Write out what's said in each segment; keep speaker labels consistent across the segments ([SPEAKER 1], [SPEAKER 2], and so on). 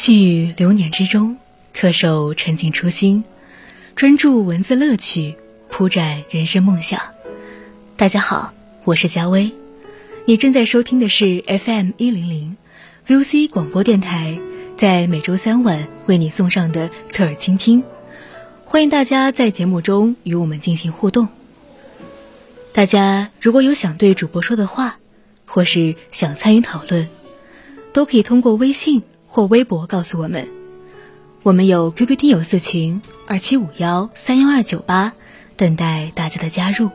[SPEAKER 1] 细雨流年之中，恪守沉静初心，专注文字乐趣，铺展人生梦想。大家好，我是佳薇，你正在收听的是 FM 一零零 VOC 广播电台，在每周三晚为你送上的侧耳倾听。欢迎大家在节目中与我们进行互动。大家如果有想对主播说的话，或是想参与讨论，都可以通过微信。或微博告诉我们，我们有 QQ 听友四群二七五幺三幺二九八，等待大家的加入。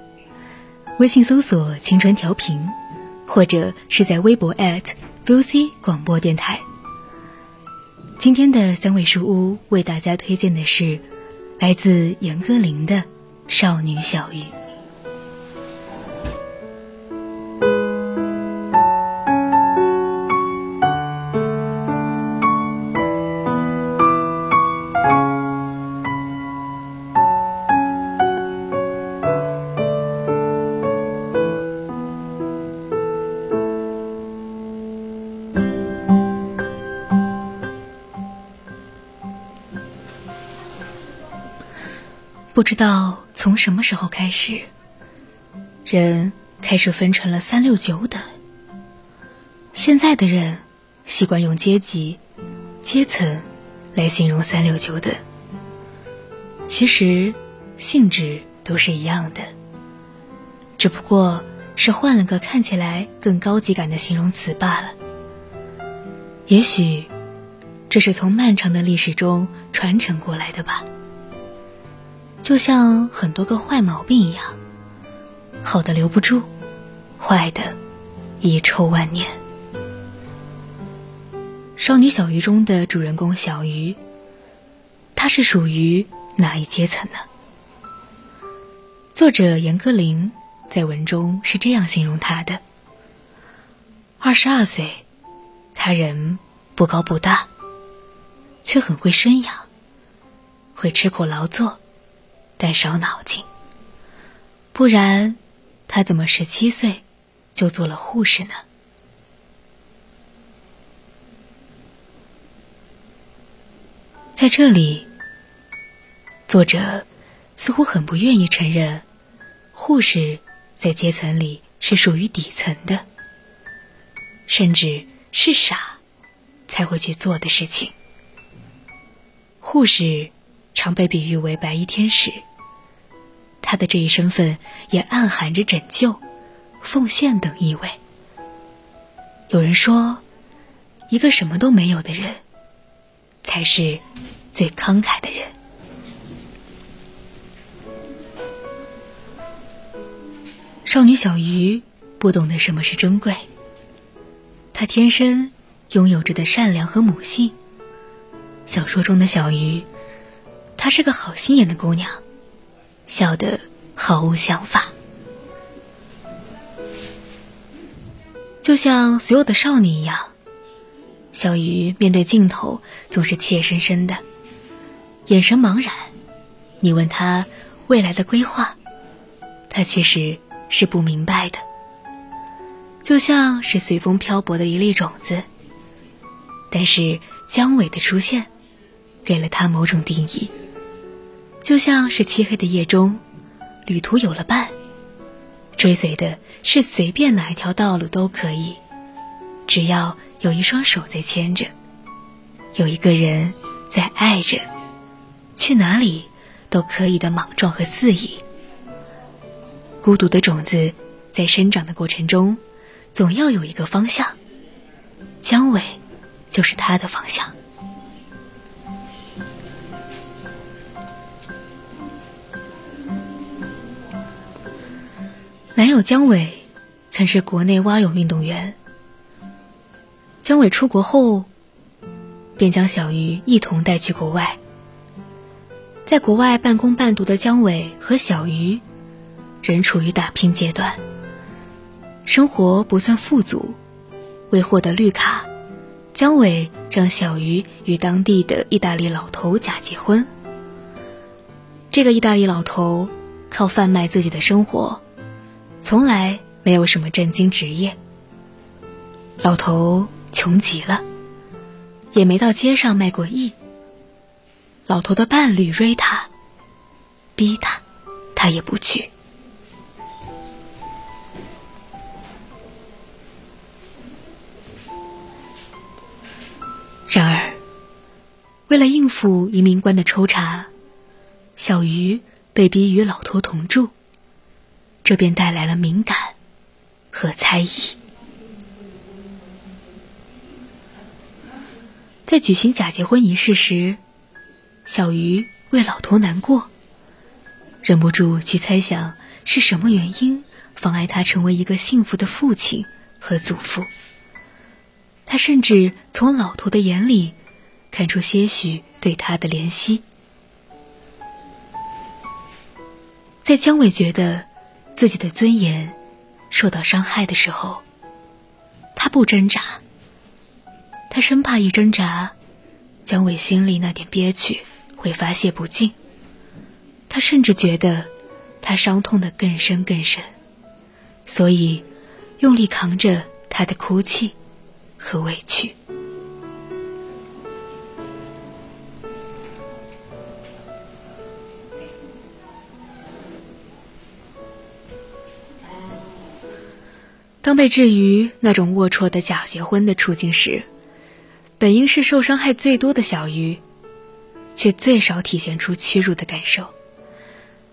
[SPEAKER 1] 微信搜索“青春调频”，或者是在微博 @VOC 广播电台。今天的三味书屋为大家推荐的是来自严歌苓的《少女小玉》。不知道从什么时候开始，人开始分成了三六九等。现在的人习惯用阶级、阶层来形容三六九等，其实性质都是一样的，只不过是换了个看起来更高级感的形容词罢了。也许这是从漫长的历史中传承过来的吧。就像很多个坏毛病一样，好的留不住，坏的遗臭万年。少女小鱼中的主人公小鱼，她是属于哪一阶层呢？作者严歌苓在文中是这样形容她的：二十二岁，她人不高不大，却很会生养，会吃苦劳作。但少脑筋，不然，他怎么十七岁就做了护士呢？在这里，作者似乎很不愿意承认，护士在阶层里是属于底层的，甚至是傻才会去做的事情。护士。常被比喻为白衣天使。他的这一身份也暗含着拯救、奉献等意味。有人说，一个什么都没有的人，才是最慷慨的人。少女小鱼不懂得什么是珍贵，她天生拥有着的善良和母性。小说中的小鱼。她是个好心眼的姑娘，笑得毫无想法，就像所有的少女一样。小鱼面对镜头总是怯生生的，眼神茫然。你问她未来的规划，她其实是不明白的，就像是随风漂泊的一粒种子。但是姜伟的出现，给了她某种定义。就像是漆黑的夜中，旅途有了伴，追随的是随便哪一条道路都可以，只要有一双手在牵着，有一个人在爱着，去哪里都可以的莽撞和肆意。孤独的种子在生长的过程中，总要有一个方向，姜伟就是他的方向。友姜伟曾是国内蛙泳运动员。姜伟出国后，便将小鱼一同带去国外。在国外半工半读的姜伟和小鱼，仍处于打拼阶段，生活不算富足。为获得绿卡，姜伟让小鱼与当地的意大利老头假结婚。这个意大利老头靠贩卖自己的生活。从来没有什么正经职业。老头穷极了，也没到街上卖过艺。老头的伴侣瑞塔逼他，他也不去。然而，为了应付移民官的抽查，小鱼被逼与老头同住。这便带来了敏感和猜疑。在举行假结婚仪式时，小鱼为老头难过，忍不住去猜想是什么原因妨碍他成为一个幸福的父亲和祖父。他甚至从老头的眼里看出些许对他的怜惜。在姜伟觉得。自己的尊严受到伤害的时候，他不挣扎。他生怕一挣扎，姜伟心里那点憋屈会发泄不尽。他甚至觉得他伤痛的更深更深，所以用力扛着他的哭泣和委屈。当被置于那种龌龊的假结婚的处境时，本应是受伤害最多的小鱼，却最少体现出屈辱的感受，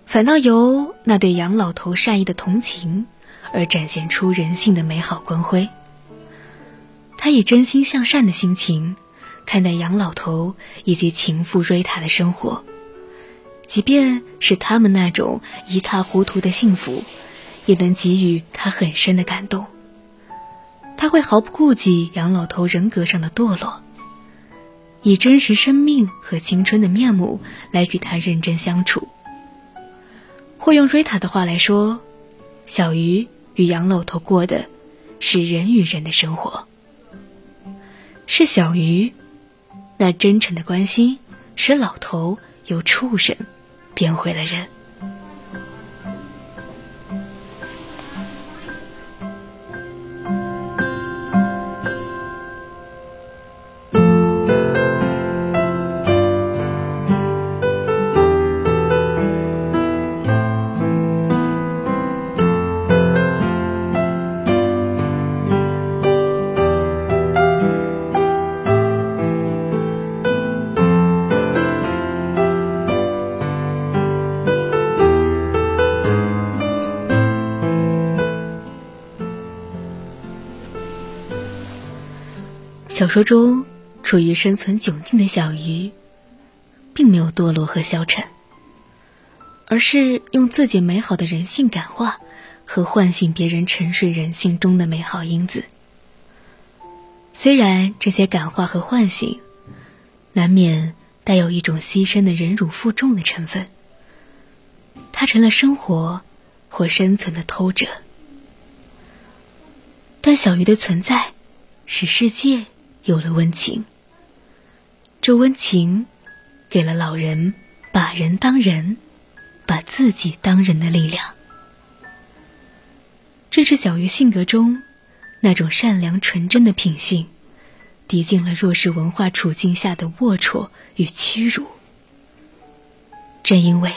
[SPEAKER 1] 反倒由那对杨老头善意的同情而展现出人性的美好光辉。他以真心向善的心情看待杨老头以及情妇瑞塔的生活，即便是他们那种一塌糊涂的幸福。也能给予他很深的感动。他会毫不顾忌杨老头人格上的堕落，以真实生命和青春的面目来与他认真相处。或用瑞塔的话来说，小鱼与杨老头过的是人与人的生活。是小鱼那真诚的关心，使老头由畜生变回了人。小说中，处于生存窘境的小鱼，并没有堕落和消沉，而是用自己美好的人性感化和唤醒别人沉睡人性中的美好因子。虽然这些感化和唤醒，难免带有一种牺牲的忍辱负重的成分，它成了生活或生存的偷者。但小鱼的存在，使世界。有了温情，这温情给了老人把人当人、把自己当人的力量。这是小鱼性格中那种善良纯真的品性，抵尽了弱势文化处境下的龌龊与屈辱。正因为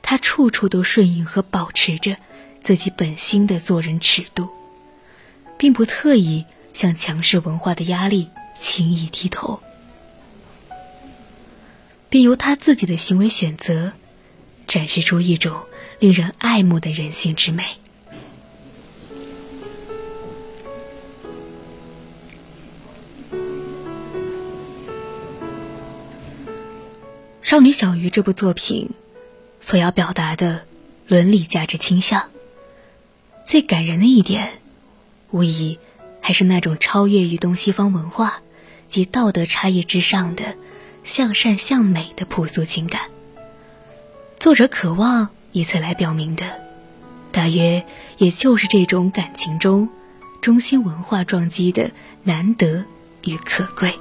[SPEAKER 1] 他处处都顺应和保持着自己本心的做人尺度，并不特意向强势文化的压力。轻易低头，并由他自己的行为选择，展示出一种令人爱慕的人性之美。《少女小鱼》这部作品所要表达的伦理价值倾向，最感人的一点，无疑还是那种超越于东西方文化及道德差异之上的向善向美的朴素情感。作者渴望以此来表明的，大约也就是这种感情中中心文化撞击的难得与可贵。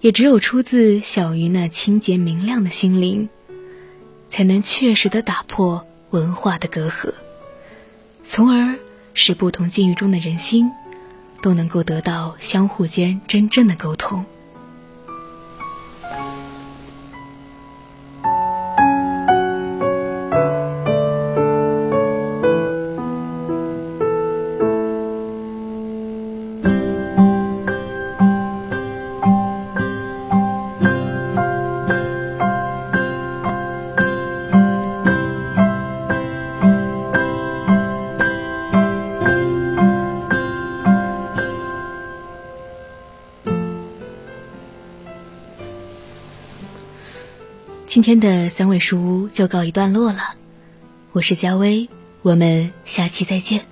[SPEAKER 1] 也只有出自小鱼那清洁明亮的心灵，才能确实的打破文化的隔阂，从而使不同境遇中的人心都能够得到相互间真正的沟通。今天的三味书屋就告一段落了，我是佳薇，我们下期再见。